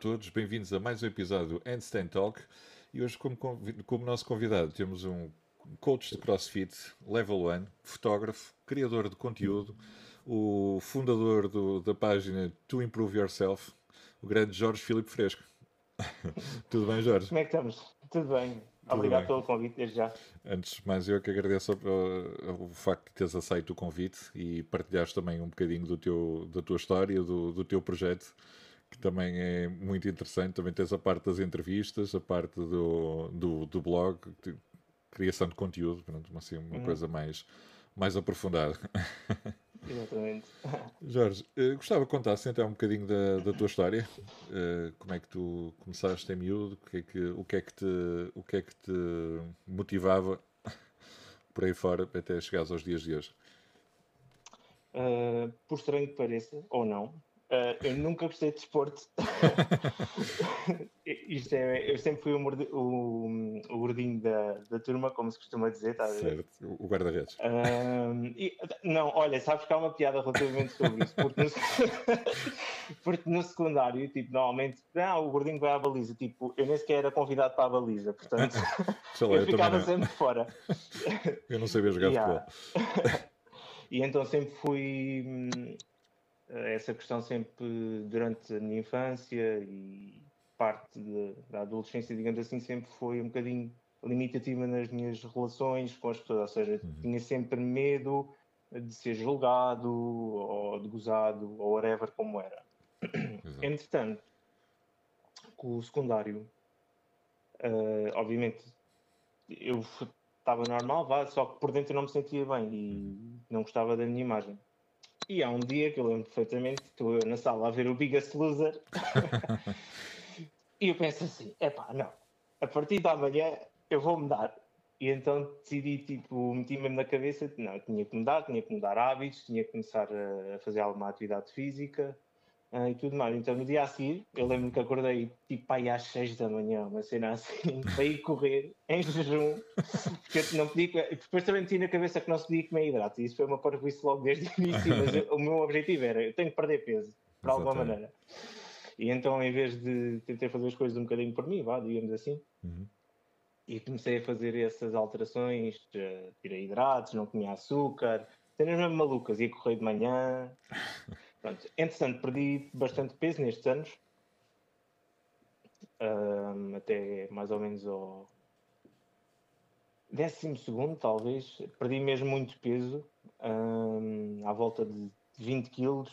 todos, bem-vindos a mais um episódio do Handstand Talk. E hoje, como, como nosso convidado, temos um coach de CrossFit, Level 1, fotógrafo, criador de conteúdo, o fundador do, da página To Improve Yourself, o grande Jorge Filipe Fresco. Tudo bem, Jorge? Como é que estamos? Tudo bem. Tudo Obrigado bem. pelo convite desde já. Antes de mais, eu que agradeço o, o, facto de teres aceito o convite e partilhares também um bocadinho do teu, da tua história, do, do teu projeto que também é muito interessante. Também tens a parte das entrevistas, a parte do, do, do blog, de criação de conteúdo, pronto, assim, uma uhum. coisa mais, mais aprofundada. Exatamente. Jorge, uh, gostava que contasses então um bocadinho da, da tua história. Uh, como é que tu começaste em miúdo? O que é que, o que, é que, te, o que, é que te motivava por aí fora até chegares aos dias de hoje? Uh, por estranho que pareça, ou não, Uh, eu nunca gostei de desporto. Isto é, eu sempre fui o, o, o gordinho da, da turma, como se costuma dizer, ver? Certo, o guarda-redes. Uh, não, olha, sabes que há uma piada relativamente sobre isso, porque no, porque no secundário, tipo, normalmente, ah, o gordinho vai à baliza, tipo, eu nem sequer era convidado para a baliza, portanto, lá, eu, eu ficava sempre fora. eu não sabia jogar yeah. futebol. e então sempre fui hum, essa questão sempre durante a minha infância e parte de, da adolescência, digamos assim, sempre foi um bocadinho limitativa nas minhas relações com as pessoas, ou seja, uhum. tinha sempre medo de ser julgado ou de gozado ou whatever como era. Exato. Entretanto, com o secundário, uh, obviamente eu estava normal, vá, só que por dentro eu não me sentia bem e uhum. não gostava da minha imagem. E há um dia que eu lembro perfeitamente, estou eu na sala a ver o Biggest Loser. E eu penso assim: é pá, não, a partir da manhã eu vou mudar. E então decidi, tipo, meti-me na cabeça: não, tinha que mudar, tinha que mudar hábitos, tinha que começar a fazer alguma atividade física uh, e tudo mais. Então no dia a seguir, eu lembro que acordei tipo aí às 6 da manhã, uma cena assim, para ir correr em jejum, porque eu não podia. Depois também meti na cabeça que não se podia comer hidratos, e isso foi uma parvoíce logo desde o início, mas eu, o meu objetivo era: eu tenho que perder peso, por alguma maneira. E então, em vez de tentar fazer as coisas um bocadinho por mim, vá, digamos assim. Uhum. E comecei a fazer essas alterações, uh, tirei hidratos, não comia açúcar, cenas mesmo malucas, ia correr de manhã, Pronto, entretanto, perdi bastante peso nestes anos, um, até mais ou menos ao décimo segundo, talvez. Perdi mesmo muito peso, um, à volta de 20 quilos,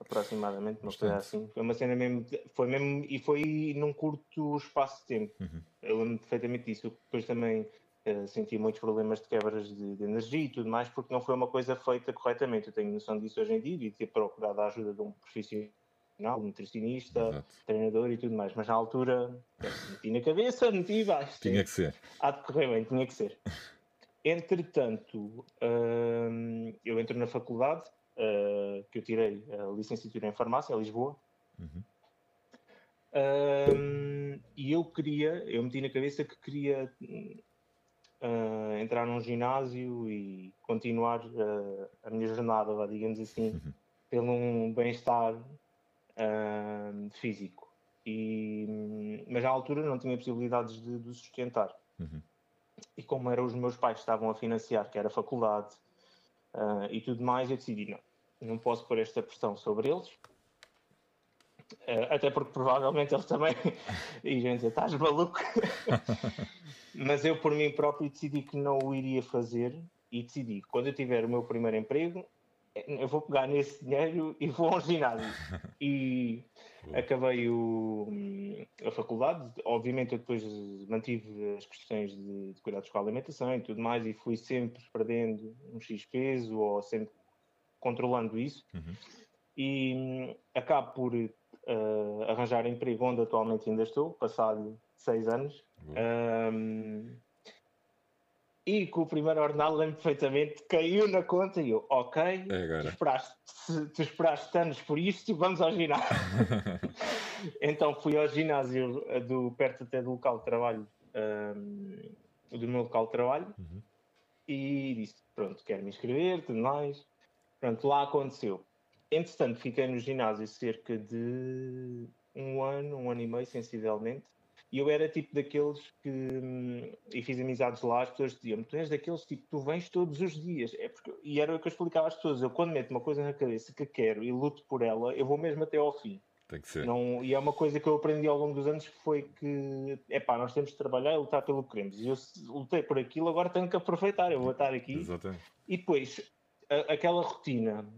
aproximadamente, uma coisa assim. Foi uma cena mesmo, foi mesmo, e foi num curto espaço de tempo. Uhum. Eu lembro perfeitamente disso. Depois também uh, senti muitos problemas de quebras de, de, energia e tudo mais, porque não foi uma coisa feita corretamente. Eu tenho noção disso hoje em dia e ter procurado a ajuda de um profissional, nutricionista, Exato. treinador e tudo mais. Mas na altura, meti na cabeça, meti baixo. Tinha que ser. Há de correr bem, tinha que ser. Entretanto, uh, eu entro na faculdade, uh, que eu tirei a licenciatura em farmácia, em Lisboa. Uhum. e eu queria, eu meti na cabeça que queria uh, entrar num ginásio e continuar uh, a minha jornada, digamos assim, uhum. pelo um bem-estar uh, físico. E, mas à altura não tinha possibilidades de, de sustentar. Uhum. E como eram os meus pais que estavam a financiar, que era a faculdade e tudo mais, eu decidi, não, não posso pôr esta pressão sobre eles, até porque provavelmente eles também iriam dizer: estás maluco? Mas eu, por mim próprio, decidi que não o iria fazer e decidi: quando eu tiver o meu primeiro emprego, eu vou pegar nesse dinheiro e vou ao ginásio. E acabei o, a faculdade. Obviamente, eu depois mantive as questões de, de cuidados com a alimentação e tudo mais, e fui sempre perdendo um X peso ou sempre controlando isso. Uhum. E hum, acabo por uh, arranjar emprego onde atualmente ainda estou, passado seis anos. Um, e com o primeiro ordenado, lembro perfeitamente, caiu na conta e eu, ok, é tu, esperaste, tu esperaste anos por isto, vamos ao ginásio. então fui ao ginásio do, perto até do local de trabalho, um, do meu local de trabalho, uhum. e disse, pronto, quero me inscrever, tudo mais. Pronto, lá aconteceu. Entretanto, fiquei no ginásio cerca de um ano, um ano e meio, sensivelmente. E eu era tipo daqueles que. Hum, e fiz amizades lá, as pessoas diziam-me: tu és daqueles tipo, tu vens todos os dias. É porque, e era o que eu explicava às pessoas: eu quando meto uma coisa na cabeça que quero e luto por ela, eu vou mesmo até ao fim. Tem que ser. Não, e é uma coisa que eu aprendi ao longo dos anos que foi que, é pá, nós temos de trabalhar e lutar pelo que queremos. E eu lutei por aquilo, agora tenho que aproveitar, eu vou estar aqui. Exatamente. E depois, a, aquela rotina,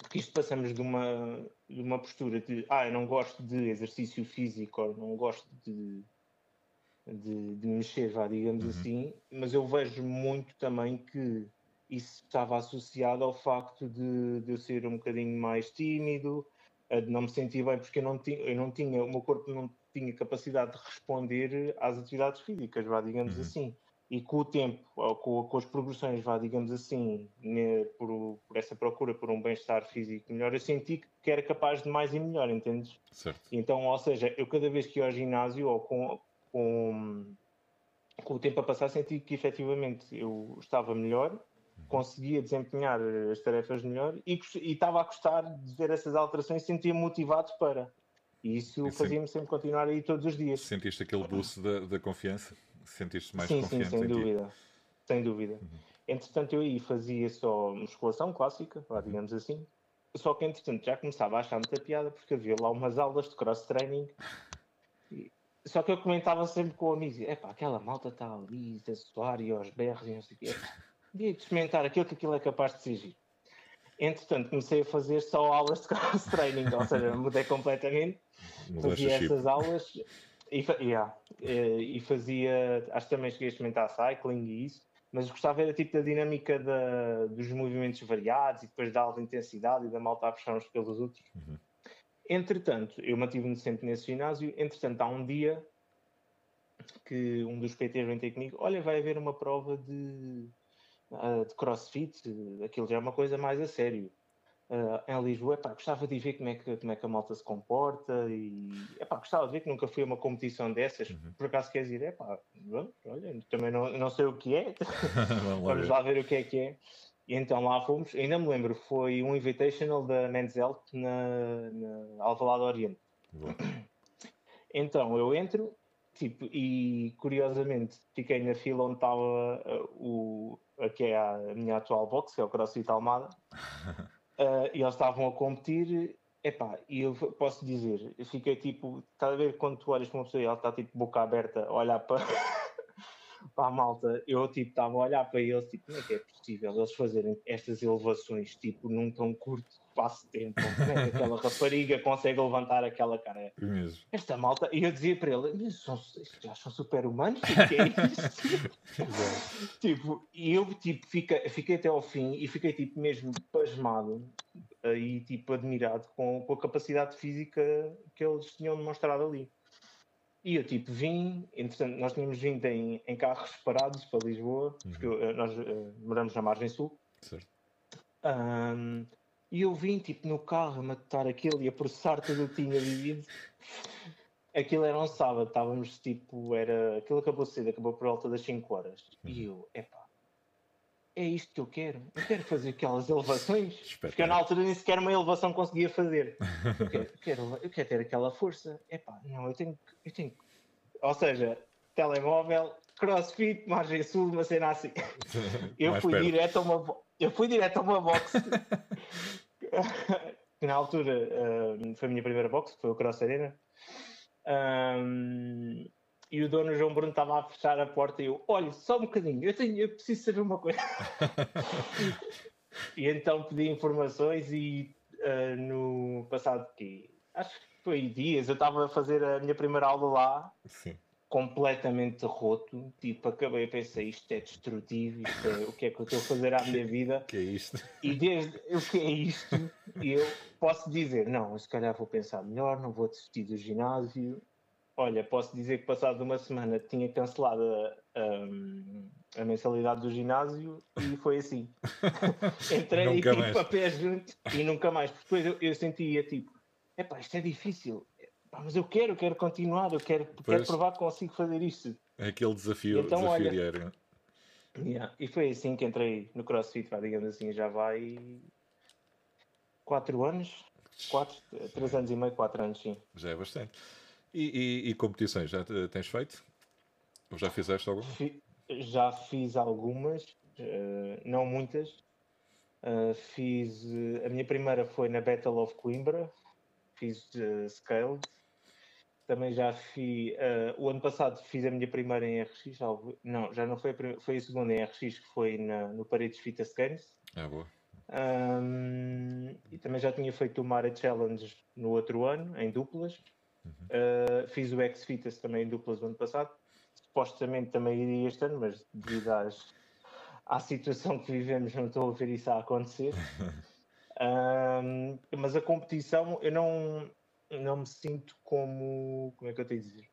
porque isto passamos de uma, uma postura de, ah, eu não gosto de exercício físico, ou não gosto de, de, de mexer, vá, digamos uhum. assim, mas eu vejo muito também que isso estava associado ao facto de, de eu ser um bocadinho mais tímido, de não me sentir bem porque eu não tinha, eu não tinha, o meu corpo não tinha capacidade de responder às atividades físicas, vá, digamos uhum. assim. E com o tempo, com, com as progressões, vá, digamos assim, ne, por, por, essa procura por um bem-estar físico melhor, eu senti que era capaz de mais e melhor, entendes? Certo. Então, ou seja, eu cada vez que ia ao ginásio, ou com, com, com o tempo a passar, senti que efetivamente eu estava melhor, conseguia desempenhar as tarefas melhor e, e estava a gostar de ver essas alterações e sentia motivado para. E isso fazia-me sempre continuar aí todos os dias. Sentiste aquele boost da, da confiança? Sentiste mais sim, confiante sim, sem em dúvida. Ti? Sem dúvida. Uhum. Entretanto, eu aí fazia só musculação clássica, digamos assim. Só que, entretanto, já começava a achar muita piada porque havia lá umas aulas de cross-training. Só que eu comentava sempre com amigos: é pá, aquela malta está ali, a suar e aos berros e não sei o quê de experimentar aquilo que aquilo é capaz de ser Entretanto, comecei a fazer só aulas de cross-training, ou seja, mudei completamente. fazia essas aulas e, yeah, e, fazia, acho que também cheguei a experimentar cycling e isso, mas gostava era tipo da dinâmica da, dos movimentos variados e depois da alta intensidade e da malta a puxar uns pelos outros. Uhum. Entretanto, eu mantive-me sempre nesse ginásio. Entretanto, há um dia que um dos PTs vem ter comigo: Olha, vai haver uma prova de uh, de crossfit, aquilo já é uma coisa mais a sério. Uh, em Lisboa, epá, gostava de ver como é, que, como é que a malta se comporta e epá, gostava de ver que nunca fui a uma competição dessas. Uhum. Por acaso queres ir? Epá, bom, olha, também não, não sei o que é, vamos lá ver o que é que é. E então lá fomos, ainda me lembro, foi um Invitational da Men's Health na, na Alvalade Oriente. Então eu entro, tipo, e curiosamente fiquei na fila onde estava uh, o, que é a minha atual box, que é o CrossFit Almada, uh, e eles estavam a competir. Epá, e eu posso dizer, eu fiquei tipo, está a ver quando tu olhas para uma pessoa e ela está tipo boca aberta a olhar para, para a malta, eu tipo estava a olhar para eles, tipo, como é que é possível eles fazerem estas elevações tipo num tão curto de tempo? Aquela rapariga consegue levantar aquela cara? Mesmo. Esta malta, e eu dizia para ele, são, já são super humanos, o que é isto? tipo, e eu tipo, fiquei, fiquei até ao fim e fiquei tipo mesmo pasmado e tipo admirado com, com a capacidade física que eles tinham demonstrado ali. E eu tipo vim, entretanto, nós tínhamos vindo em, em carros separados para Lisboa, uhum. porque uh, nós uh, moramos na margem sul. Certo. Um, e eu vim tipo no carro a matar aquilo e a processar tudo o que tinha vivido. Aquilo era um sábado, estávamos tipo, era. Aquilo acabou cedo, acabou por volta das 5 horas. Uhum. E eu, epá, é isto que eu quero. Eu quero fazer aquelas elevações. Porque eu na altura nem sequer uma elevação conseguia fazer. Eu quero, eu quero, eu quero ter aquela força. Epá, não, eu tenho, eu tenho. Ou seja, telemóvel, crossfit, margem sul, uma cena assim. Eu fui direto a uma, eu fui direto a uma box. na altura uh, foi a minha primeira box, foi o Cross Arena. Um, e o dono João Bruno estava a fechar a porta e eu, olha, só um bocadinho, eu, tenho, eu preciso saber uma coisa. e então pedi informações e uh, no passado que acho que foi dias, eu estava a fazer a minha primeira aula lá. Sim. Completamente roto, tipo, acabei a pensar, isto é destrutivo, isto é, o que é que eu estou a fazer à minha vida? Que é isto? E desde o que é isto, eu posso dizer, não, se calhar vou pensar melhor, não vou desistir do ginásio, Olha, posso dizer que passado uma semana tinha cancelado a, a, a mensalidade do ginásio e foi assim. Entrei e tipo a pé junto e nunca mais. Depois eu, eu sentia tipo, epá, isto é difícil, Epá, mas eu quero, quero continuar, eu quero, quero provar que consigo fazer isto. É aquele desafio, então, desafio olha, diário. Yeah, e foi assim que entrei no CrossFit, digamos assim, já vai quatro anos quatro, três anos e meio, quatro anos, sim. Já é bastante. E, e, e competições, já tens feito? Ou já fizeste alguma? já fiz algumas, uh, não muitas. Uh, fiz. Uh, a minha primeira foi na Battle of Coimbra, fiz Scaled. Também já fiz. o ano passado fiz a minha primeira em RX. Não, já não foi a primeira, foi a segunda em RX que foi na, no Paredes Fitas Games. É boa. Um, e também já tinha feito o Mara Challenge no outro ano, em duplas. Uhum. Uh, fiz o X Fitas também em duplas no ano passado. Supostamente também iria este ano, mas devido às, à situação que vivemos, não estou a ver isso a acontecer. um, mas a competição, eu não, não me sinto como. Como é que eu tenho a dizer?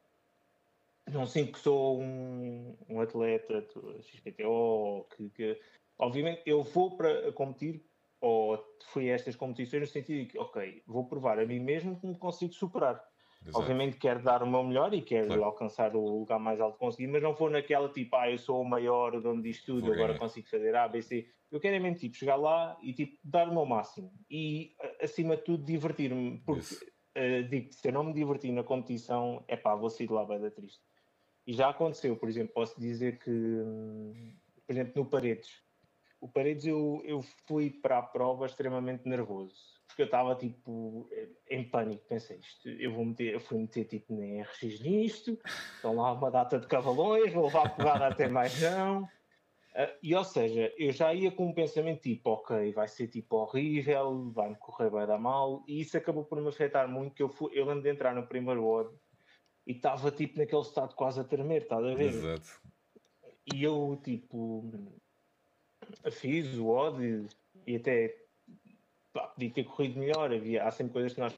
Não sinto que sou um, um atleta XPTO, que, que Obviamente, eu vou para competir, ou fui a estas competições no sentido de que, ok, vou provar a mim mesmo que me consigo superar. Exato. Obviamente quero dar o meu melhor e quero claro. alcançar o lugar mais alto que conseguir, mas não vou naquela tipo, ah, eu sou o maior, o dono disto tudo, vou agora ganhar. consigo fazer A, B, C. Eu quero é mesmo tipo, chegar lá e tipo, dar o meu máximo. E acima de tudo divertir-me, porque uh, digo se eu não me divertir na competição, é pá, vou sair de lá bem triste. E já aconteceu, por exemplo, posso dizer que, hum, por exemplo, no Paredes, o Paredes eu, eu fui para a prova extremamente nervoso, porque eu estava tipo em pânico, pensei isto, eu vou meter, eu fui meter tipo nem RX nisto, estão lá uma data de cavalões, vou levar porrada até mais não. Uh, e ou seja, eu já ia com um pensamento tipo, ok, vai ser tipo horrível, vai-me correr, vai dar mal, e isso acabou por me afetar muito, que eu, fui, eu lembro de entrar no primeiro WOD e estava tipo naquele estado quase a tremer, estás a ver? Exato. E eu tipo, fiz o ódio e até pá, podia ter corrido melhor. Havia, há sempre coisas que nós.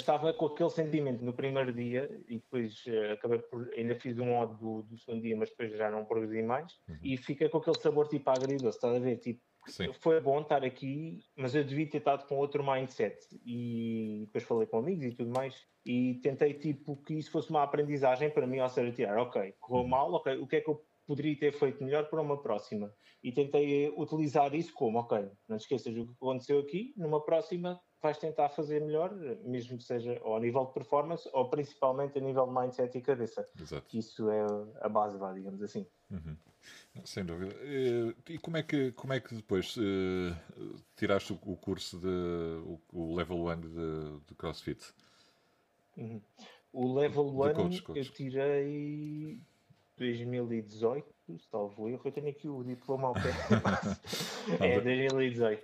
Estava com aquele sentimento no primeiro dia e depois uh, acabei por. Ainda fiz um ódio do, do, segundo dia, mas depois já não progredi mais. Uhum. E fica com aquele sabor tipo agridoce, estás a ver? Tipo, Sim. foi bom estar aqui, mas eu devia ter estado com outro mindset. E depois falei com amigos e tudo mais. E tentei tipo que isso fosse uma aprendizagem para mim, ou seja, tirar, ok, correu uhum. mal, ok, o que é que eu poderia ter feito melhor para uma próxima. E tentei utilizar isso como, ok, não te esqueças do que aconteceu aqui, numa próxima vais tentar fazer melhor, mesmo que seja ao nível de performance ou principalmente a nível de mindset e cabeça. Exato. Que isso é a base, vá, digamos assim. Uhum. Sem dúvida. E como é que, como é que depois uh, tiraste o, curso de o, o level 1 de, de CrossFit? Uhum. O level 1 eu tirei 2018, salvo erro, eu tenho aqui o diploma ao pé. é, 2018.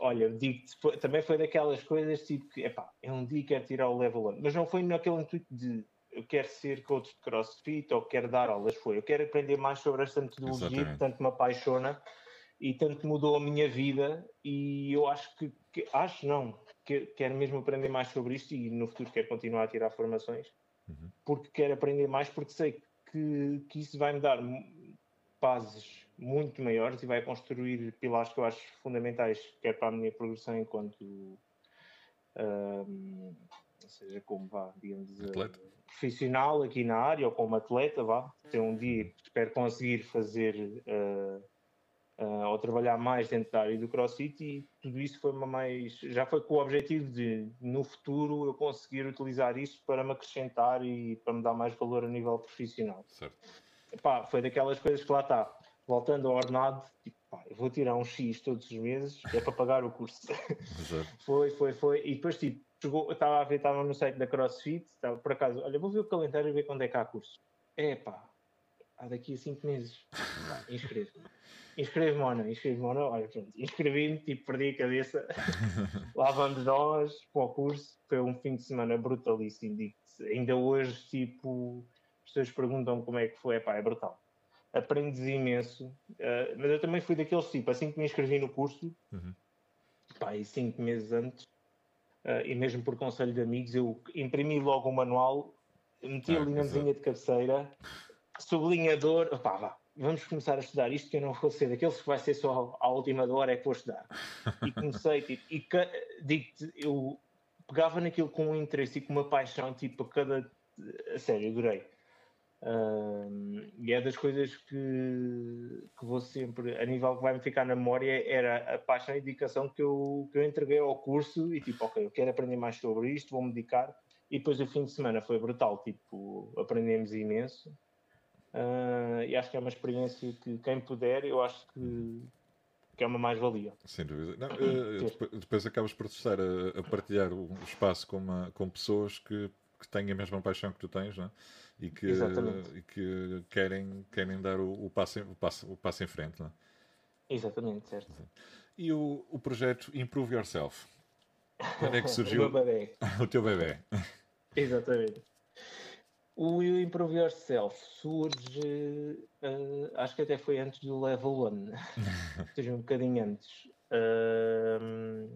Olha, digo também foi daquelas coisas tipo que, epá, é um dia que quero tirar o level 1, mas não foi naquele intuito de eu quero ser coach de crossfit ou quero dar aulas, foi eu quero aprender mais sobre esta metodologia que tanto me apaixona e tanto mudou a minha vida e eu acho que, que acho não, que, quero mesmo aprender mais sobre isto e no futuro quero continuar a tirar formações uhum. porque quero aprender mais porque sei que que, que isso vai me dar bases muito maiores e vai construir pilares que eu acho fundamentais, quer para a minha progressão enquanto, um, seja como vá, digamos, atleta. profissional aqui na área ou como atleta, vá. Ter um dia espero conseguir fazer uh, uh, ou trabalhar mais dentro da área do CrossFit e tudo isso foi uma mais. Já foi com o objetivo de, no futuro, eu conseguir utilizar isso para me acrescentar e para me dar mais valor a nível profissional. Certo. Epá, foi daquelas coisas que lá está. Voltando ao ordenado, tipo, pá, eu vou tirar um X todos os meses, é para pagar o curso. foi, foi, foi. E depois, tipo, chegou, estava a ver, estava no site da CrossFit, estava por acaso, olha, vou ver o calendário e ver quando é que há curso. É pá, há daqui a 5 meses. Inscreve-me inscreve-me ou não, inscreve-me ou não, olha, pronto, inscrevi-me, tipo, perdi a cabeça, lá vamos nós para o curso, foi um fim de semana brutalíssimo, digo ainda hoje, tipo, as pessoas perguntam como é que foi, pá, é brutal. Aprendes imenso, uh, mas eu também fui daqueles tipo, assim que me inscrevi no curso, uhum. pá, e cinco meses antes, uh, e mesmo por conselho de amigos, eu imprimi logo o manual, meti ah, ali na mesinha de cabeceira, sublinhador, pá, vá, vamos começar a estudar isto, que eu não vou ser daqueles que vai ser só à última hora é que vou estudar. E comecei, tipo, e digo-te, eu pegava naquilo com um interesse e com uma paixão, tipo, a cada. A sério, adorei. Um, e é das coisas que, que vou sempre, a nível que vai me ficar na memória, era a paixão e dedicação que eu, que eu entreguei ao curso e tipo, ok, eu quero aprender mais sobre isto, vou-me dedicar. E depois o fim de semana foi brutal, tipo, aprendemos imenso. Uh, e acho que é uma experiência que quem puder, eu acho que, que é uma mais-valia. Sem dúvida. Não, uh, depois, acabas por estar a, a partilhar o espaço com, uma, com pessoas que, que têm a mesma paixão que tu tens, não é? e que, e que querem, querem dar o, o, passo, o, passo, o passo em frente. Não é? Exatamente, certo. E o, o projeto Improve Yourself? Quando é que surgiu? o o teu bebê. Exatamente. O You Improve Yourself surge, uh, acho que até foi antes do Level 1, seja um bocadinho antes. Uh,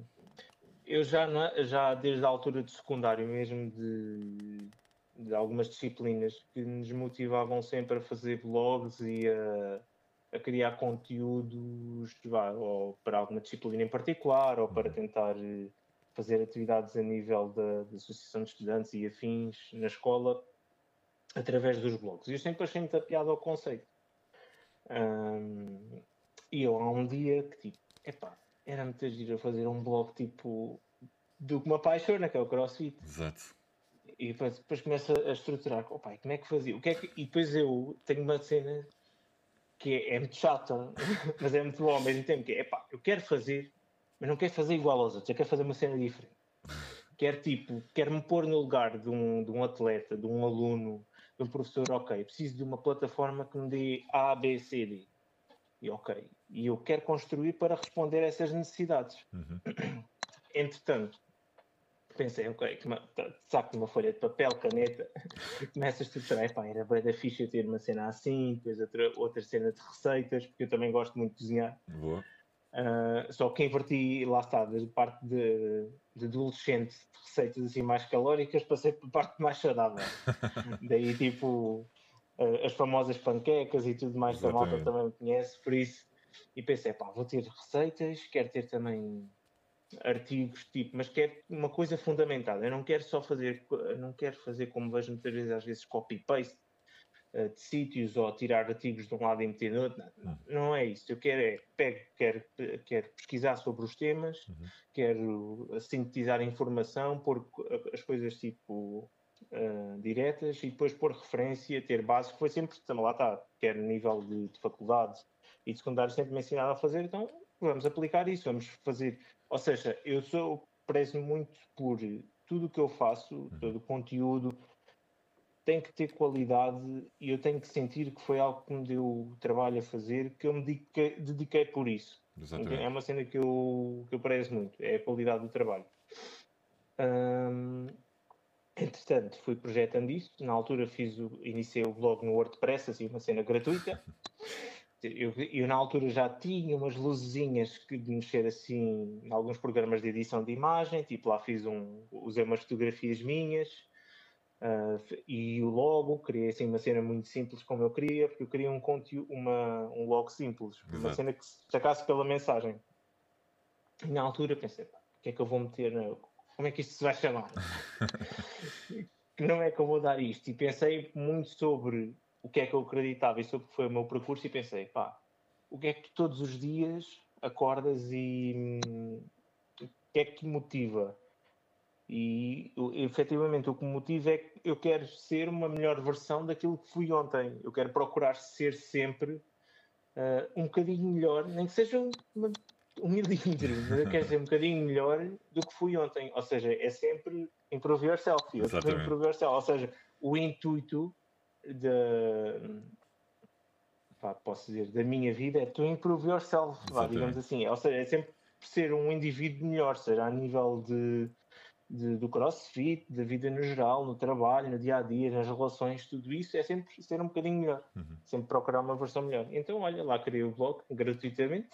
eu já, já desde a altura do secundário mesmo de de algumas disciplinas que nos motivavam sempre a fazer blogs e a, a criar conteúdos vá, ou para alguma disciplina em particular ou para tentar eh, fazer atividades a nível da, da Associação de Estudantes e afins na escola através dos blogs. E eu sempre achei muita piada ao conceito. Um, e eu há um dia que tipo, epá, era muito giro fazer um blog tipo do que me apaixona, que é o CrossFit. Exato e depois, depois começa a estruturar, oh, pai, como é que fazia? O que é que... E depois eu tenho uma cena que é, é muito chata, mas é muito bom ao mesmo tempo, que é, pá, eu quero fazer, mas não quero fazer igual aos outros, eu quero fazer uma cena diferente. Quero, tipo, quero me pôr no lugar de um, de um atleta, de um aluno, um professor, ok, preciso de uma plataforma que me dê A, B, C, D. E ok, e eu quero construir para responder a essas necessidades. Uhum. Entretanto, pensei, ok, saco uma folha de papel, caneta, começas a estruturar, pá, era bem da ficha ter uma cena assim, depois outra, outra cena de receitas, porque eu também gosto muito de cozinhar. Boa. Uh, só que inverti, lá está, da parte de, de adolescente de receitas assim mais calóricas, passei para a parte mais saudável. Daí, tipo, uh, as famosas panquecas e tudo mais Exatamente. que a malta também me conhece, por isso. E pensei, pá, vou ter receitas, quero ter também artigos, tipo, mas quero uma coisa fundamentada. Eu não quero só fazer, não quero fazer como vejo muitas vezes, às vezes, copy-paste uh, de sítios ou tirar artigos de um lado e meter no outro. Não, não é isso. Eu quero é, pego, quero, quero pesquisar sobre os temas, uhum. quero sintetizar informação, pôr as coisas tipo uh, diretas e depois pôr referência, ter base, que foi sempre, também lá está, quer nível de, de faculdade e de secundário sempre me ensinaram a fazer, então vamos aplicar isso, vamos fazer ou seja, eu sou prezo muito por tudo o que eu faço, uhum. todo o conteúdo tem que ter qualidade e eu tenho que sentir que foi algo que me deu trabalho a fazer, que eu me dediquei, dediquei por isso. Exatamente. É uma cena que eu, que eu prezo muito, é a qualidade do trabalho. Hum, entretanto, fui projetando isso. Na altura fiz o, iniciei o blog no WordPress, assim, uma cena gratuita. eu, eu, na altura já tinha umas luzinhas que de mexer assim em alguns programas de edição de imagem, tipo lá fiz um, usei umas fotografias minhas uh, e o logo, criei assim uma cena muito simples como eu queria, porque eu queria um conteúdo, uma, um logo simples, Exato. uma cena que se destacasse pela mensagem. E na altura pensei, o que é que eu vou meter, na, como é que isto se vai chamar? não é que eu vou dar isto? E pensei muito sobre o que é que eu acreditava e sobre o que foi o meu percurso e pensei, pá, o que é que tu todos os dias acordas e hum, o que é que te motiva? E efetivamente o que me motiva é que eu quero ser uma melhor versão daquilo que fui ontem. Eu quero procurar ser sempre uh, um bocadinho melhor, nem que seja uma, um milímetro, mas eu quero ser um bocadinho melhor do que fui ontem. Ou seja, é sempre improve yourself. Improve yourself. Ou seja, o intuito de pá, posso dizer, da minha vida é to improve yourself, vá, digamos assim. Ou seja, é sempre ser um indivíduo melhor, seja a nível de, de, do crossfit, da vida no geral, no trabalho, no dia a dia, nas relações, tudo isso é sempre ser um bocadinho melhor, uhum. sempre procurar uma versão melhor. Então, olha, lá criei o blog gratuitamente,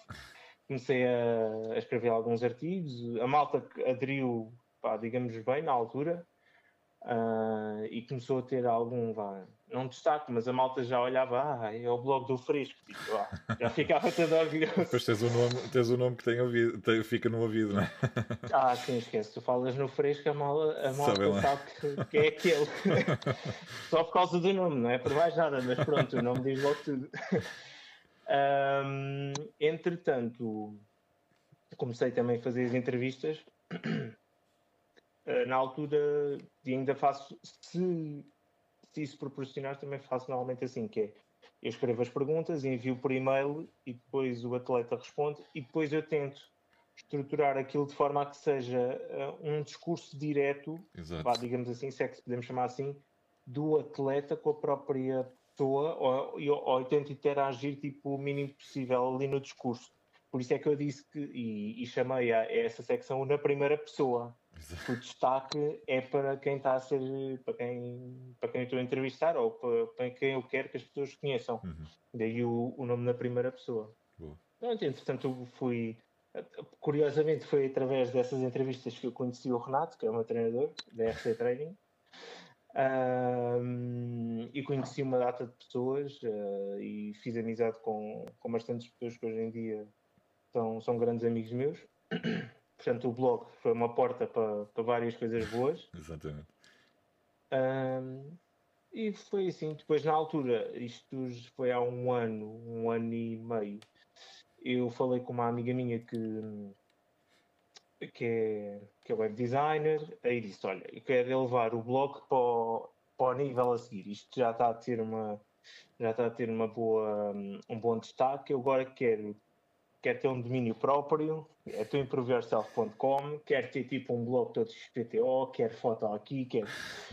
comecei a, a escrever alguns artigos, a malta aderiu, pá, digamos bem, na altura, Uh, e começou a ter algum, vá, não destaque, mas a malta já olhava, ah, é o blog do Fresco, tipo, ah, já ficava todo orgulhoso. Depois tens o nome, tens o nome que tem ouvido, tem, fica no ouvido, não é? Ah, sim, esquece, tu falas no Fresco, a, a malta sabe que, que, é aquele. Só por causa do nome, não é por mais nada, mas pronto, o nome diz logo tudo. um, entretanto, comecei também a fazer as entrevistas na altura, e ainda faço, se, se isso proporcionar, também faço normalmente assim, que é, eu escrevo as perguntas, envio por e-mail e depois o atleta responde e depois eu tento estruturar aquilo de forma a que seja uh, um discurso direto, vá, digamos assim, se é que se podemos chamar assim, do atleta com a própria pessoa ou, ou, ou tento interagir tipo, o mínimo possível ali no discurso. Por isso é que eu disse que, e, e chamei a essa secção na primeira pessoa, o destaque é para quem está a ser, para quem, para quem eu estou a entrevistar ou para, para quem eu quero que as pessoas conheçam. Uhum. Daí o, o nome na primeira pessoa. Boa. Entretanto, fui, curiosamente, foi através dessas entrevistas que eu conheci o Renato, que é o meu treinador da RC Training. Um, e conheci uma data de pessoas uh, e fiz amizade com, com bastantes pessoas que hoje em dia são, são grandes amigos meus. Portanto, o blog foi uma porta para, para várias coisas boas. Exatamente. Um, e foi assim. Depois, na altura, isto foi há um ano, um ano e meio, eu falei com uma amiga minha que, que, é, que é web designer. Aí disse: Olha, eu quero elevar o blog para o, para o nível a seguir. Isto já está a ter uma. Já está a ter uma boa, um bom destaque. Eu agora quero quer ter um domínio próprio, é tuimproveyourself.com, quer ter tipo um blog todo XPTO, quer foto aqui, quer...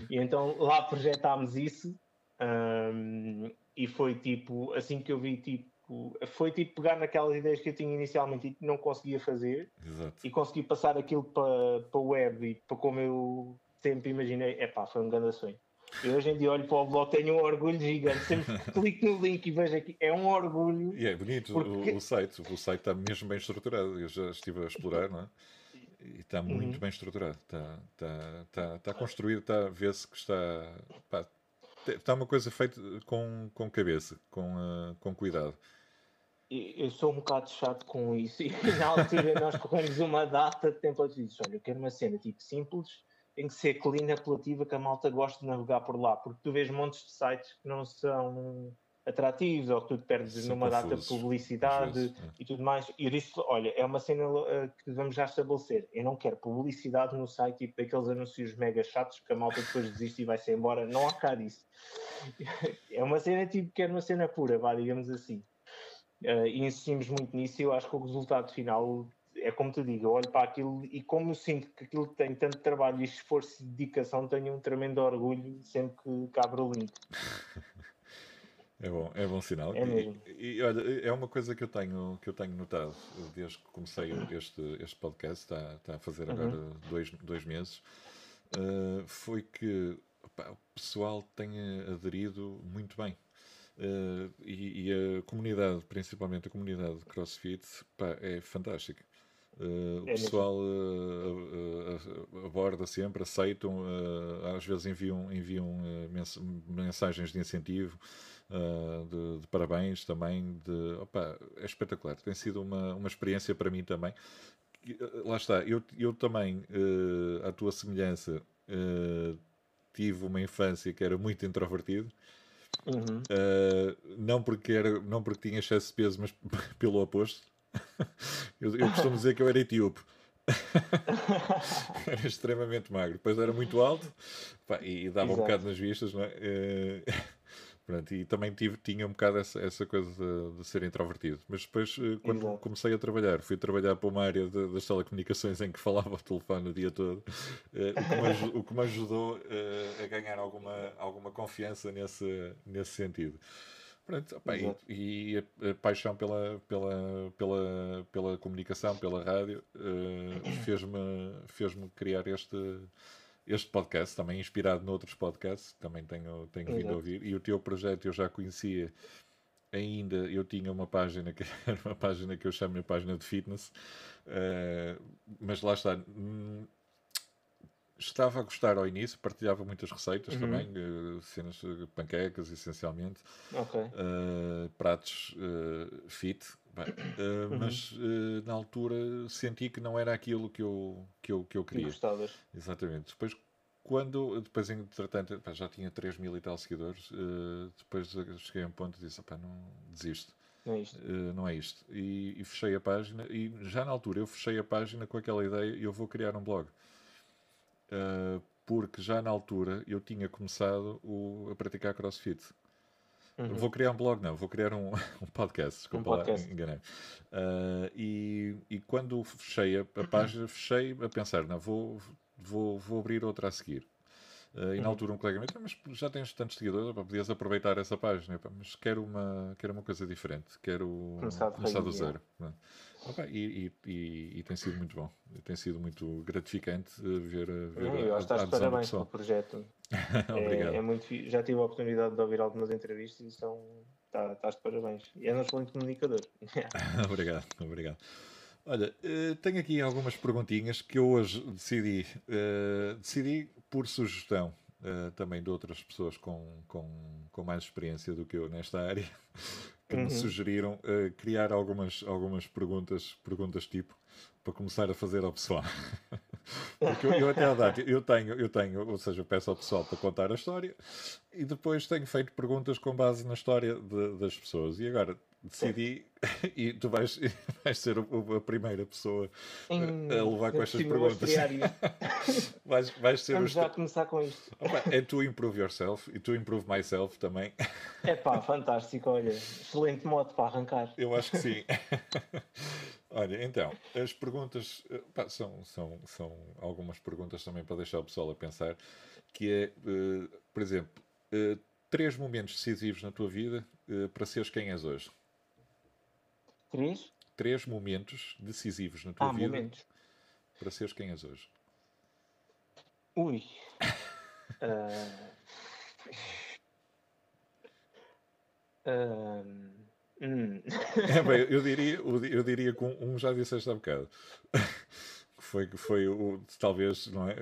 E então lá projetámos isso um, e foi tipo, assim que eu vi, tipo, foi tipo pegar naquelas ideias que eu tinha inicialmente e que não conseguia fazer Exato. e consegui passar aquilo para, para web e para como eu sempre imaginei, é pá, foi um grande sonho. Eu hoje em dia olho para o blog, tenho um orgulho gigante. Sempre que clico no link e vejo aqui, é um orgulho. E é bonito porque... o, o, site. O site está mesmo bem estruturado. Eu já estive a explorar, não é? E está muito uhum. bem estruturado. Está, está, está, está construído, está a ver-se que está. Pá, está uma coisa feita com, com cabeça, com, uh, com cuidado. Eu sou um bocado chato com isso. E na altura nós corremos uma data de tempo e disse: Olha, eu quero uma cena tipo simples tem que ser clean, apelativa, que a malta gosta de navegar por lá, porque tu vês montes de sites que não são atrativos ou que tu te perdes São numa confusos, data de publicidade vezes, é. e tudo mais. E eu disse, olha, é uma cena uh, que vamos já estabelecer. Eu não quero publicidade no site, tipo daqueles anúncios mega chatos que a malta depois desiste e vai-se embora. Não há cá disso. é uma cena tipo, quero uma cena pura, vá, digamos assim. Uh, e insistimos muito nisso e eu acho que o resultado final é como te digo, eu olho para aquilo e como eu sinto que aquilo tem tanto trabalho e esforço e dedicação, tenho um tremendo orgulho sempre que abro o link. É bom, é bom sinal. É mesmo. E, e, olha, é uma coisa que eu tenho, que eu tenho notado desde que comecei este, este podcast, está, está a fazer agora uhum. dois, dois meses, uh, foi que opa, o pessoal tem aderido muito bem. Uh, e, e, a comunidade, principalmente a comunidade de CrossFit, pá, é fantástica. Uh, o é pessoal uh, uh, aborda sempre, aceitam, às vezes enviam, enviam mensagens de incentivo, de, de, parabéns também. De, opa, é espetacular, tem sido uma, uma experiência para mim também. Lá está, eu, eu também, à tua semelhança, tive uma infância que era muito introvertido. Uhum. não, porque era, não porque tinha excesso de peso, mas pelo oposto eu, eu costumo dizer que eu era etíope. era extremamente magro. Depois era muito alto pá, e dava Exato. um bocado nas vistas, não é? Uh, pronto, e também tive, tinha um bocado essa, essa coisa de, de ser introvertido. Mas depois, uh, quando Exato. comecei a trabalhar, fui trabalhar para uma área de, das telecomunicações em que falava ao telefone o dia todo, uh, o, que me, o, que me, ajudou a ganhar alguma, alguma confiança nesse, nesse sentido. Pronto, opa, e, e a, a, paixão pela, pela, pela, pela comunicação, pela rádio, uh, fez-me fez criar este, este podcast, também inspirado noutros podcasts, também tenho, tenho vindo a ouvir. E o teu projeto eu já conhecia ainda eu tinha uma página que era uma página que eu chamo de página de fitness, uh, mas lá está. Estava a gostar ao início, partilhava muitas receitas uhum. também, uh, cenas uh, panquecas essencialmente, okay. uh, pratos fit, uhum. mas na altura senti que não era aquilo que eu, que eu, que eu queria. gostavas. Exatamente. Depois, quando, depois entretanto, pá, já tinha 3 mil e tal seguidores, depois cheguei a um ponto e disse, não desisto. Não é isto. Uh, não é isto. E, e, fechei a página. E já na altura eu fechei a página com aquela ideia: eu vou criar um blog. Uh, porque já na altura eu tinha começado o, a praticar crossfit. Uhum. Vou criar um blog, não, vou criar um, um podcast, desculpa um podcast. lá, enganei. Uh, e, e quando fechei a, a página, fechei a pensar, não, vou, vou, vou abrir outra a seguir. Uh, e na uhum. altura um colega me disse, mas já tens tantos seguidores, pá, podias aproveitar essa página, pá, mas quero uma, quero uma coisa diferente, quero começar, começar do zero. É. Opa, e, e, e, e, tem sido muito bom, tem sido muito gratificante eh, ver, eh, ver Não, a, estás a parabéns pelo projeto. Obrigado. É, é, muito, já tive a oportunidade de ouvir algumas entrevistas e estão, tá, estás de parabéns. E és um excelente comunicador. obrigado, obrigado. Olha, tenho aqui algumas perguntinhas que eu hoje decidi, decidi por sugestão uh, também de outras pessoas com, com, com mais experiência do que eu nesta área, que uhum. me sugeriram uh, criar algumas, algumas perguntas, perguntas tipo para começar a fazer ao pessoal. Porque eu, eu até a data, eu tenho, eu tenho, ou seja, eu peço ao pessoal para contar a história e depois tenho feito perguntas com base na história de, das pessoas. E agora decidi e tu vais, vais ser a primeira pessoa a levar com estas perguntas. vais, vais ser Vamos já começar com isto. Opa, é tu improve yourself e tu improve myself também. É pá, fantástico, olha, excelente modo para arrancar. Eu acho que sim. Olha, então, as perguntas pá, são, são, são algumas perguntas também para deixar o pessoal a pensar, que é, uh, por exemplo, uh, três momentos decisivos na tua vida uh, para seres quem és hoje. Três? Três momentos decisivos na tua ah, vida momentos. para seres quem és hoje. Ui. uh... Uh... Hum. É, bem, eu diria, eu diria com um já disseste há bocado. que foi, que foi o, talvez, não é?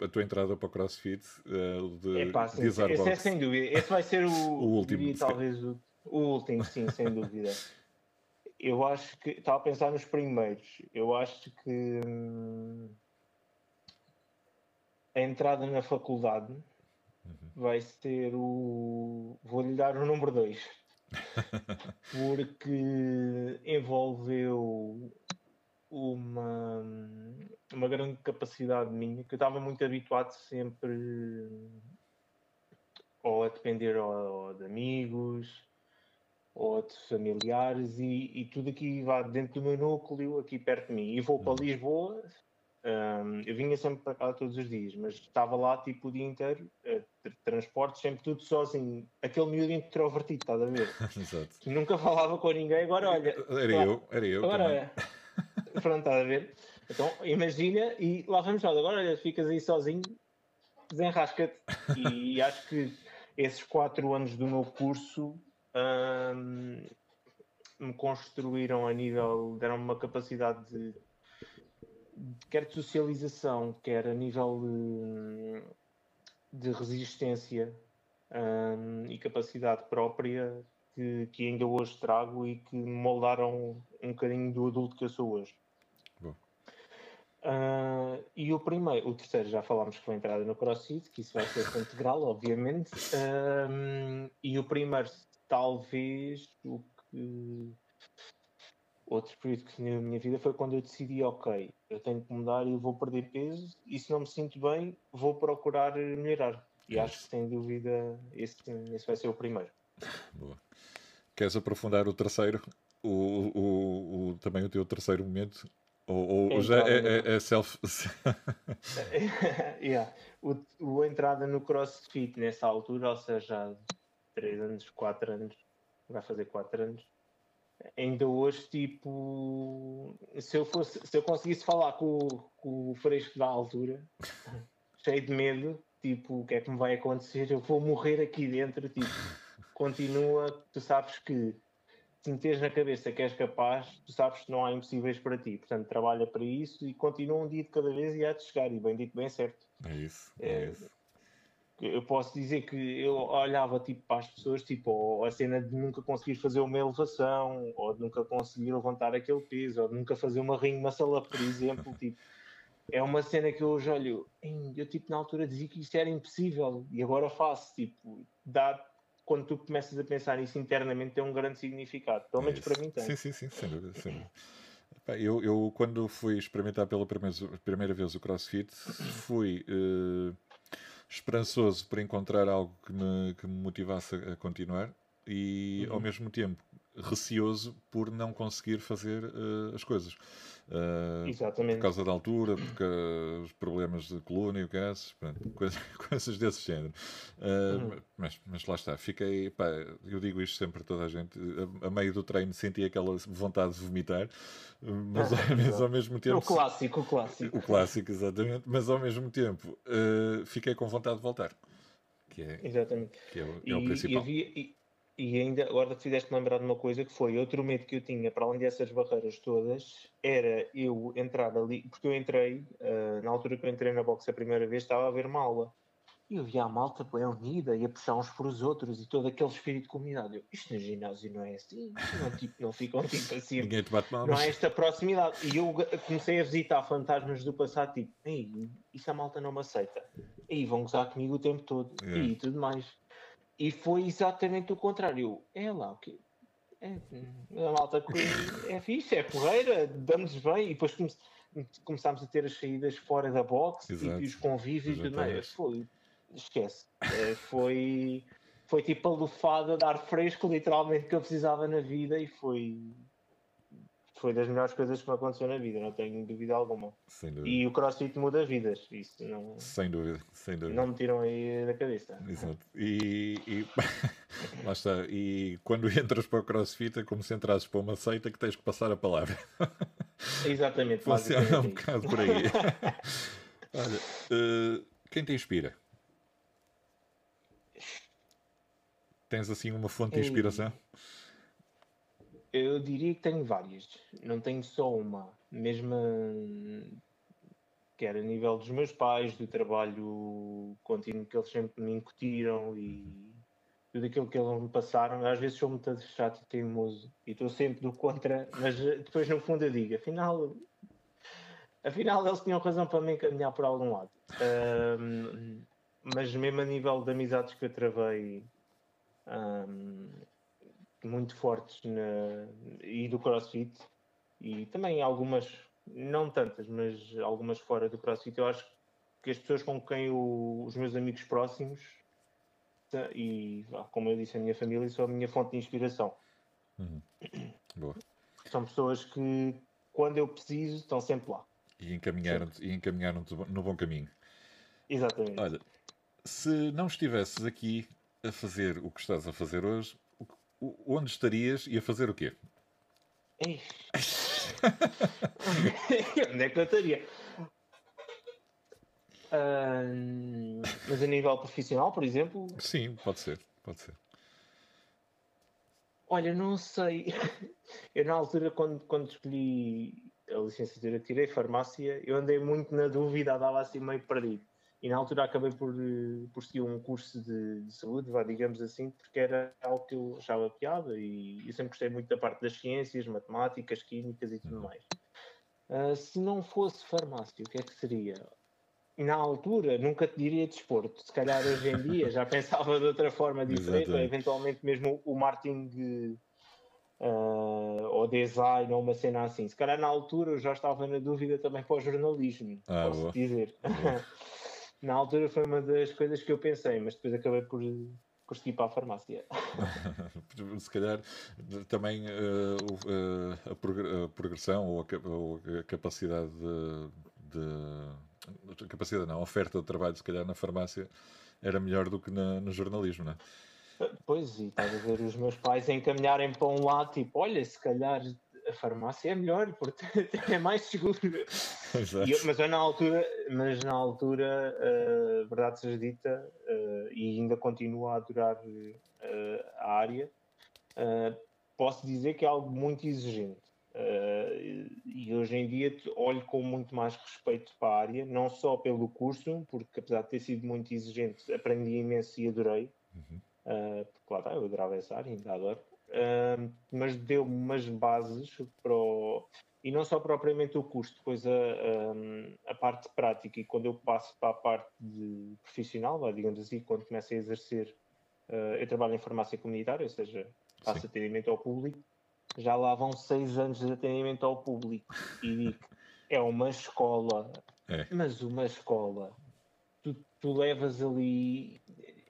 a tua entrada para o CrossFit uh, de Epá, sim, Esse é sem dúvida. Esse vai ser o, o último. Diria, talvez o, o último, sim, sem dúvida eu acho que estava a pensar nos primeiros. Eu acho que hum, a entrada na faculdade uhum. vai ser o. Vou-lhe dar o número 2. porque envolveu uma, uma grande capacidade minha que eu estava muito habituado sempre ou a depender ou, ou de amigos ou de familiares e, e, tudo aqui vai dentro do meu núcleo, aqui perto de mim. E vou para uhum. Lisboa, um, eu vinha sempre para cá todos os dias, mas estava lá tipo o dia inteiro, uh, transportes, sempre tudo sozinho. Aquele miúdo introvertido, estás a ver? Exato. Nunca falava com ninguém, agora olha. Era eu, era eu. Agora olha. Pronto, estás a ver? Então imagina, e lá vamos nós, agora olha, ficas aí sozinho, desenrasca-te. E acho que esses quatro anos do meu curso um, me construíram a nível, deram-me uma capacidade de, quer de socialização, quer a nível de, de resistência um, e capacidade própria que, que, ainda hoje trago e que me moldaram um bocadinho do adulto que eu sou hoje. Uh, e o primeiro, o terceiro já falámos que foi a entrada no CrossFit, que isso vai ser integral, obviamente. Um, e o primeiro talvez o que outro período que na minha vida foi quando eu decidi, ok, eu tenho que mudar e vou perder peso e se não me sinto bem, vou procurar melhorar. E acho que sem dúvida esse, esse vai ser o primeiro. Boa. Queres aprofundar o terceiro? O, o, o, também o teu terceiro momento? Ou, ou já é, é, é, self. yeah. o, o entrada no CrossFit nessa altura, ou seja, 3 anos, 4 anos, vai fazer 4 anos. Ainda hoje, tipo, se eu, fosse, se eu conseguisse falar com, com o fresco da altura, cheio de medo, tipo, o que é que me vai acontecer? Eu vou morrer aqui dentro, tipo, continua, tu sabes que se meteres na cabeça que és capaz, tu sabes que não há impossíveis para ti. Portanto, trabalha para isso e continua um dia de cada vez e há de chegar. E bem dito, bem certo. É isso, é, é isso. Eu posso dizer que eu olhava tipo, para as pessoas, tipo, a cena de nunca conseguir fazer uma elevação, ou de nunca conseguir levantar aquele peso, ou de nunca fazer uma ring muscle up, por exemplo, tipo, é uma cena que eu hoje olho, eu tipo na altura dizia que isto era impossível e agora faço, tipo, dá quando tu começas a pensar nisso internamente tem um grande significado, pelo menos é para mim tem. Sim, sim, sim, sem dúvida, sem dúvida. Eu, eu, quando fui experimentar pela primeira, primeira vez o CrossFit, fui uh, esperançoso por encontrar algo que me, que me motivasse a continuar e, uhum. ao mesmo tempo, receoso por não conseguir fazer uh, as coisas. Uh, Exatamente. Por causa da altura, porque os problemas de coluna e o que é, coisas, coisas desse género. Uh, uhum. mas, mas lá está, fiquei, pá, eu digo isto sempre a toda a gente, a, a meio do treino senti aquela vontade de vomitar, mas, mas ao mesmo tempo... O clássico, o clássico. O clássico, exatamente, mas ao mesmo tempo fiquei com vontade de voltar. Que é, exatamente. Que é, o, é o principal. E havia, e e ainda agora te fizeste lembrar de uma coisa que foi outro medo que eu tinha, para além dessas barreiras todas, era eu entrar ali, porque eu entrei, uh, na altura que eu entrei na boxe a primeira vez, estava a ver uma aula. E eu via a malta bem unida e a puxar uns por os outros e todo aquele espírito de comunidade. Eu, isto no ginásio não é assim, não, tipo, não ficam tipo assim, Ninguém te bate mal, não é esta proximidade. E eu comecei a visitar fantasmas do passado, tipo, Ei, isso a malta não me aceita. E vão gozar comigo o tempo todo yeah. e tudo mais. E foi exatamente o contrário. É lá, o quê? É, a malta é fixe, é porreira, damos bem. E depois come, começámos a ter as saídas fora da box tipo, e os convívios e tudo mais. Foi, esquece. É, foi, foi tipo a lufada de ar fresco, literalmente, que eu precisava na vida e foi, foi das melhores coisas que me aconteceu na vida, não tenho dúvida alguma. E o CrossFit muda vidas, isso não. Sem dúvida, sem dúvida. Não me tiram aí da cabeça. Exato. E, e... lá está. E quando entras para o CrossFit é como se entrasses para uma seita que tens que passar a palavra. Exatamente. Funciona um bocado por aí. Olha, uh, quem te inspira? Tens assim uma fonte de inspiração? Eu diria que tenho várias, não tenho só uma, mesmo quer a nível dos meus pais, do trabalho contínuo que eles sempre me incutiram e tudo aquilo que eles me passaram. Às vezes sou muito chato e teimoso e estou sempre do contra, mas depois no fundo eu digo, afinal, afinal eles tinham razão para me encaminhar por algum lado. Um, mas mesmo a nível de amizades que eu travei. Um, muito fortes na, e do CrossFit e também algumas, não tantas, mas algumas fora do CrossFit. Eu acho que as pessoas com quem eu, os meus amigos próximos e, como eu disse, a minha família são a minha fonte de inspiração. Uhum. Boa. São pessoas que, quando eu preciso, estão sempre lá. E encaminharam-te encaminharam no bom caminho. Exatamente. Olha, se não estivesses aqui a fazer o que estás a fazer hoje, onde estarias e a fazer o quê? onde é que eu estaria? Uh, mas a nível profissional, por exemplo? Sim, pode ser, pode ser. Olha, não sei. Eu na altura, quando, quando escolhi a licenciatura, tirei farmácia, eu andei muito na dúvida, dava assim meio perdido e na altura acabei por, eh, por seguir um curso de, de saúde, vá, digamos assim, porque era algo que eu achava piada e eu sempre gostei muito da parte das ciências, matemáticas, químicas e tudo mais. Uh, se não fosse farmácia, o que é que seria? Na altura, nunca te diria desporto. Se calhar hoje em dia já pensava de outra forma diferente, ou eventualmente mesmo o marketing uh, ou design ou uma cena assim. Se calhar na altura eu já estava na dúvida também para o jornalismo, ah, posso boa. dizer. Boa. na altura foi uma das coisas que eu pensei, mas depois acabei por, por seguir para a farmácia. Se calhar também uh, uh, a, progressão ou a, ou a capacidade de, de, capacidade não, a oferta de trabalho se calhar na farmácia era melhor do que na, no jornalismo, não é? Pois, e estás a ver os meus pais encaminharem para um lado, tipo, olha, se calhar a farmácia é melhor, porque é mais seguro. Eu, mas eu na altura, mas na altura, uh, verdade seja dita, uh, e ainda continuo a adorar uh, a área, posso dizer que é algo muito exigente. e hoje em dia olho com muito mais respeito para a área, não só pelo curso, porque apesar de ter sido muito exigente, aprendi imenso e adorei. Uhum. Uh, porque lá está, eu adorava essa área, ainda adoro. Uh, mas deu-me umas bases para o, e não só propriamente o curso, depois a, a, a, parte prática e quando eu passo para a parte de profissional, digamos assim, quando começo a exercer, uh, eu trabalho em farmácia comunitária, ou seja, faço Sim. atendimento ao público, já lá vão seis anos de atendimento ao público e digo, é uma escola, é. mas uma escola, tu, tu levas ali,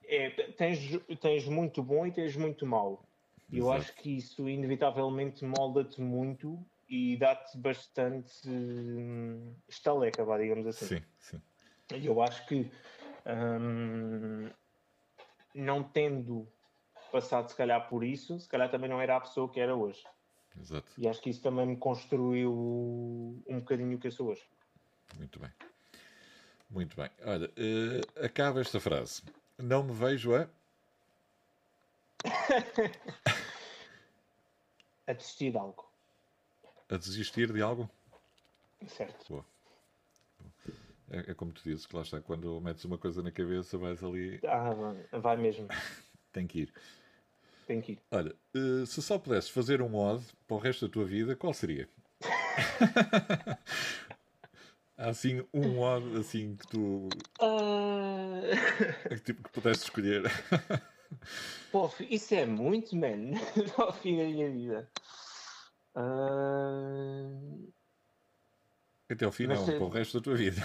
é, tens, tens muito bom e tens muito mau. E eu acho que isso inevitavelmente molda-te muito e dá-te bastante hum, estaleca, vá, digamos assim. Sim, sim. E eu acho que hum, não tendo passado se calhar por isso, se calhar também não era a pessoa que era hoje. Exato. E acho que isso também me construiu um bocadinho o que eu sou hoje. Muito bem. Muito bem. Olha, uh, acaba esta frase. Não me vejo a. a desistir de algo. A desistir de algo? Certo. Boa. É, é, como tu dizes, que lá está, quando metes uma coisa na cabeça, vais ali. Ah, vai, mesmo. Tem que ir. Tem que ir. Olha, uh, se só pudesses fazer um mod para o resto da tua vida, qual seria? Há assim um mod assim que tu. Uh... que, tipo, que pudesses escolher. Pô, isso é muito, man. Ao fim da minha vida. Uh... Até ao fim, não, para o resto da tua vida.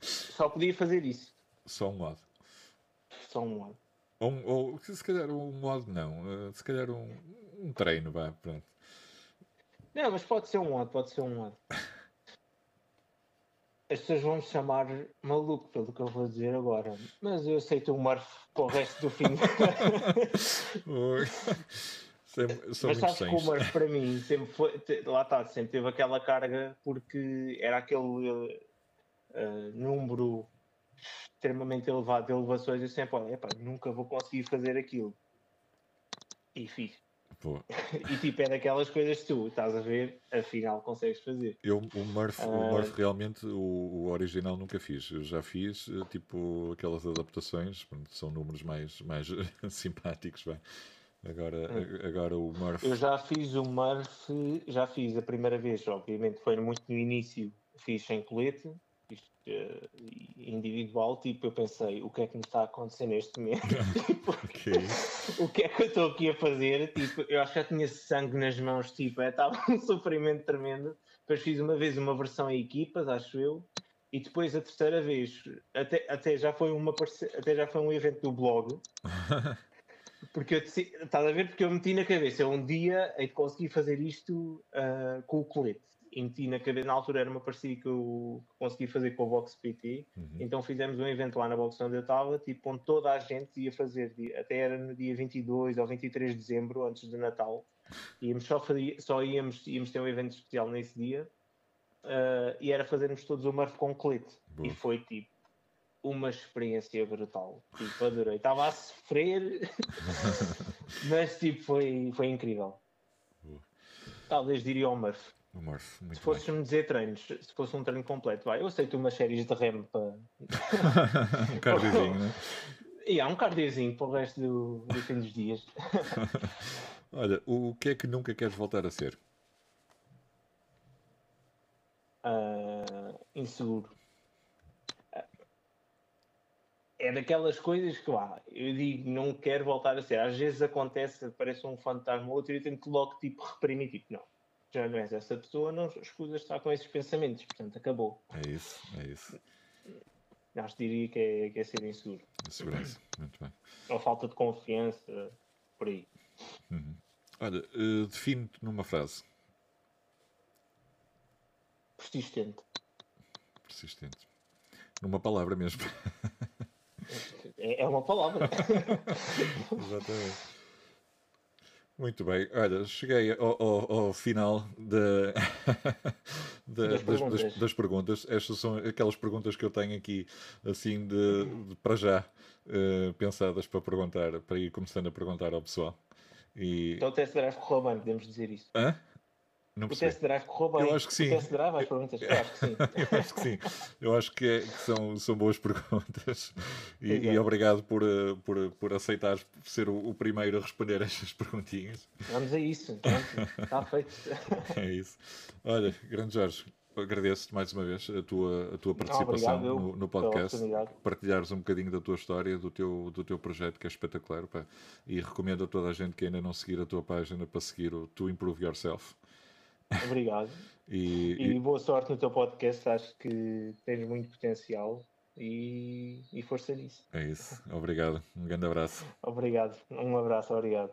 Só podia fazer isso. Só um modo. Só um modo. Ou, ou se calhar um modo não. Se calhar um, um treino, vá, pronto. Não, mas pode ser um modo, pode ser um modo. As pessoas vão me chamar maluco pelo que eu vou dizer agora, mas eu aceito o Murph para o resto do fim. Mas sabes que o Murph para mim sempre foi, lá está, sempre teve aquela carga porque era aquele uh, número extremamente elevado de elevações. Eu sempre, olha, nunca vou conseguir fazer aquilo. E fiz. Pô. e tipo, é daquelas coisas que tu estás a ver, afinal consegues fazer. Eu, o Murph, uh... o Murph realmente, o, o, original nunca fiz. Eu já fiz, eh, tipo, aquelas adaptações, são números mais, mais simpáticos, bem. Agora, hum. agora o Murph. Eu já fiz o Murph, já fiz a primeira vez, obviamente foi muito no início, fiz sem colete, individual, tipo, eu pensei, o que é que me está a acontecer neste momento? tipo, o que é que eu estou aqui a fazer? Tipo, eu acho que já tinha sangue nas mãos, tipo, é, estava um sofrimento tremendo. Depois fiz uma vez uma versão em equipas, acho eu, e depois a terceira vez, até, até, já, foi uma até já foi um evento do blog. Porque eu estás a ver? Porque eu meti na cabeça, um dia hei de conseguir fazer isto uh, com o colete. E na cabeça, na altura era uma parceria que eu consegui fazer com a Box PT, uhum. então fizemos um evento lá na Box onde eu estava, tipo, onde toda a gente ia fazer, até era no dia 22 ou 23 de dezembro, antes de Natal, íamos só, fazer, só íamos, íamos ter um evento especial nesse dia, uh, e era fazermos todos o Murph com colete. E foi tipo, uma experiência brutal. Tipo, adorei. Estava a sofrer, mas tipo, foi, foi incrível. Talvez diria o Murph. Muito se fosse-me dizer treinos, se fosse um treino completo, vai, eu aceito umas séries de rem para. um cardiozinho, né? E há um cardiozinho para o resto do, do fim dos dias. Olha, o que é que nunca queres voltar a ser? Uh, inseguro é daquelas coisas que lá, eu digo, não quero voltar a ser. Às vezes acontece, parece um fantasma ou outro e eu tenho que logo tipo reprimir, tipo, não, já não és essa pessoa, não escusas estar com esses pensamentos, portanto acabou. É isso, é isso. Acho que diria que é, que é ser inseguro. Segurança, muito bem. Ou falta de confiança, por aí. Uhum. Olha, uh, define-te numa frase. Persistente. Persistente. Numa palavra mesmo. É, é uma palavra. Exatamente. Muito bem, olha, cheguei ao, ao, ao final de, de, das, perguntas. Das, das, perguntas. Estas são aquelas perguntas que eu tenho aqui, assim, de, de para já, uh, pensadas para perguntar, para ir começando a perguntar ao pessoal. E... Então, até se darás correu bem, podemos dizer isso. Hã? Não o test drive correu bem. Eu acho que sim. O test drive, as perguntas, eu acho que sim. Eu acho que sim. Eu acho que, é- que são, são boas perguntas. E, e obrigado por, eh, por, por aceitar ser o, o primeiro a responder estas perguntinhas. Vamos a isso. Pronto, Está feito. É isso. Olha, grande Jorge, agradeço-te mais uma vez a tua, a tua participação eu no, no podcast, partilhares um bocadinho da tua história, do teu, do teu projeto, que é espetacular. pá. E recomendo a toda a gente que ainda não seguir a tua página para seguir o To Improve Yourself. Obrigado. e, e, e, boa sorte no teu podcast, acho que tens muito potencial e, e força nisso. É isso, obrigado. Um grande abraço. Obrigado, um abraço, obrigado.